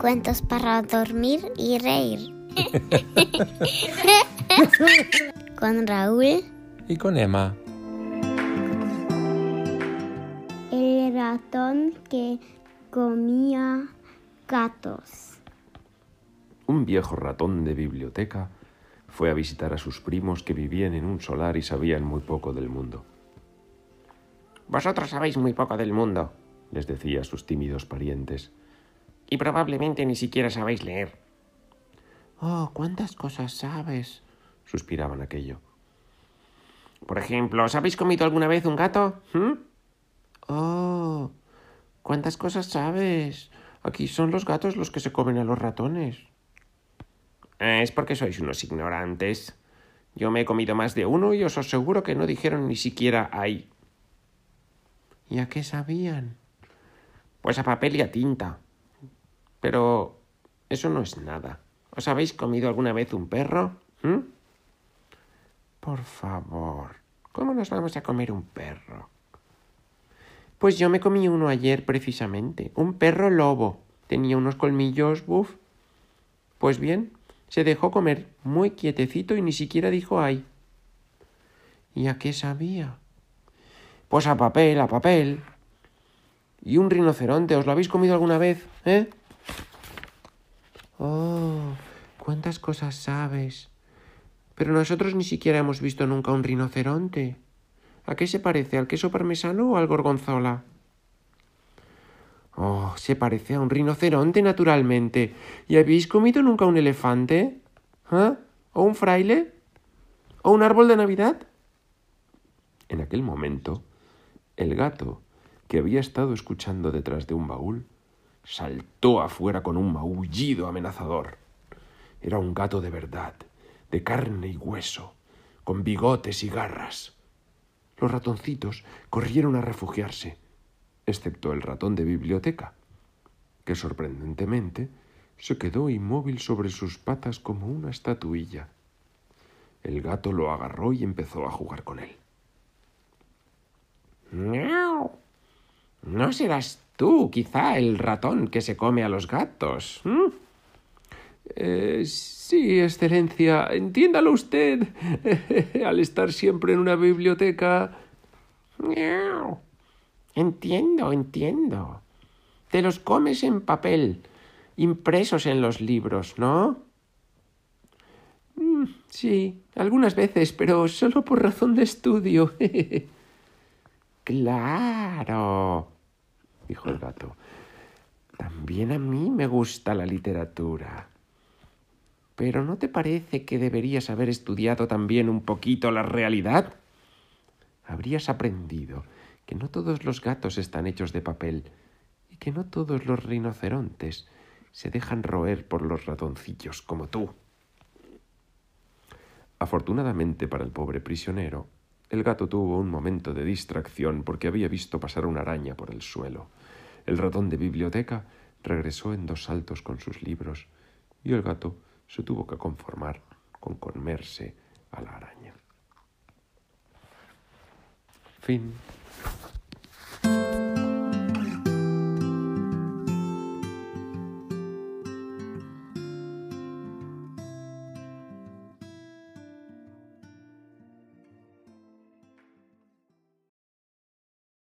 Cuentos para dormir y reír. con Raúl. Y con Emma. El ratón que comía gatos. Un viejo ratón de biblioteca fue a visitar a sus primos que vivían en un solar y sabían muy poco del mundo. Vosotros sabéis muy poco del mundo, les decía a sus tímidos parientes. Y probablemente ni siquiera sabéis leer. Oh, cuántas cosas sabes, suspiraban aquello. Por ejemplo, ¿os habéis comido alguna vez un gato? ¿Mm? Oh, cuántas cosas sabes. Aquí son los gatos los que se comen a los ratones. Es porque sois unos ignorantes. Yo me he comido más de uno y os aseguro que no dijeron ni siquiera ahí. ¿Y a qué sabían? Pues a papel y a tinta. Pero eso no es nada. ¿Os habéis comido alguna vez un perro? ¿Mm? Por favor, ¿cómo nos vamos a comer un perro? Pues yo me comí uno ayer precisamente, un perro lobo. Tenía unos colmillos, buf. Pues bien, se dejó comer muy quietecito y ni siquiera dijo ay. ¿Y a qué sabía? Pues a papel, a papel. ¿Y un rinoceronte? ¿Os lo habéis comido alguna vez? ¿Eh? Oh, cuántas cosas sabes. Pero nosotros ni siquiera hemos visto nunca un rinoceronte. ¿A qué se parece? ¿Al queso parmesano o al gorgonzola? Oh, se parece a un rinoceronte, naturalmente. ¿Y habéis comido nunca un elefante? ¿Ah? ¿O un fraile? ¿O un árbol de Navidad? En aquel momento, el gato, que había estado escuchando detrás de un baúl, saltó afuera con un maullido amenazador. Era un gato de verdad, de carne y hueso, con bigotes y garras. Los ratoncitos corrieron a refugiarse, excepto el ratón de biblioteca, que sorprendentemente se quedó inmóvil sobre sus patas como una estatuilla. El gato lo agarró y empezó a jugar con él. ¡Miau! No serás tú, quizá, el ratón que se come a los gatos. Eh, sí, Excelencia. Entiéndalo usted. Al estar siempre en una biblioteca. Entiendo, entiendo. Te los comes en papel, impresos en los libros, ¿no? Mm, sí, algunas veces, pero solo por razón de estudio. claro, dijo el gato. También a mí me gusta la literatura. Pero ¿no te parece que deberías haber estudiado también un poquito la realidad? Habrías aprendido que no todos los gatos están hechos de papel y que no todos los rinocerontes se dejan roer por los ratoncillos como tú. Afortunadamente para el pobre prisionero, el gato tuvo un momento de distracción porque había visto pasar una araña por el suelo. El ratón de biblioteca regresó en dos saltos con sus libros y el gato se tuvo que conformar con comerse a la araña. Fin.